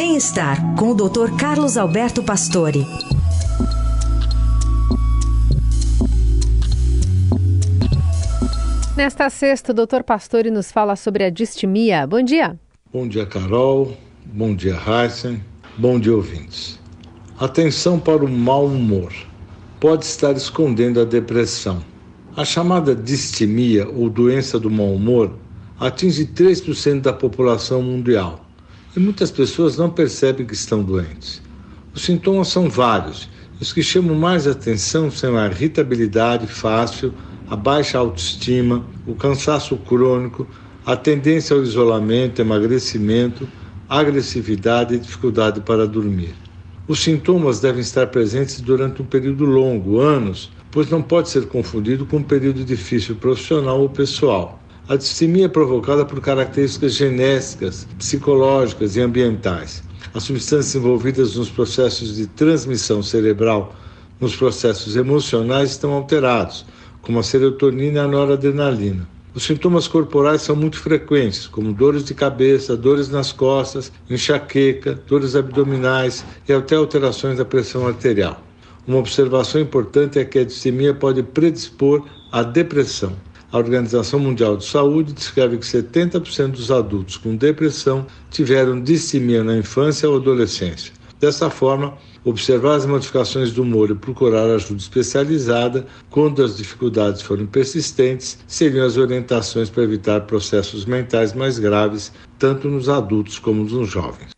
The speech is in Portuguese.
Bem-estar com o Dr. Carlos Alberto Pastore. Nesta sexta, o Dr. Pastore nos fala sobre a distimia. Bom dia. Bom dia, Carol. Bom dia, Heisen. Bom dia, ouvintes. Atenção para o mau humor. Pode estar escondendo a depressão. A chamada distimia ou doença do mau humor atinge 3% da população mundial e muitas pessoas não percebem que estão doentes. Os sintomas são vários. Os que chamam mais atenção são a irritabilidade fácil, a baixa autoestima, o cansaço crônico, a tendência ao isolamento, emagrecimento, agressividade e dificuldade para dormir. Os sintomas devem estar presentes durante um período longo, anos, pois não pode ser confundido com um período difícil profissional ou pessoal. A distimia é provocada por características genéticas, psicológicas e ambientais. As substâncias envolvidas nos processos de transmissão cerebral, nos processos emocionais, estão alterados, como a serotonina e a noradrenalina. Os sintomas corporais são muito frequentes, como dores de cabeça, dores nas costas, enxaqueca, dores abdominais e até alterações da pressão arterial. Uma observação importante é que a distimia pode predispor à depressão. A Organização Mundial de Saúde descreve que 70% dos adultos com depressão tiveram distimia na infância ou adolescência. Dessa forma, observar as modificações do humor e procurar ajuda especializada quando as dificuldades forem persistentes seriam as orientações para evitar processos mentais mais graves, tanto nos adultos como nos jovens.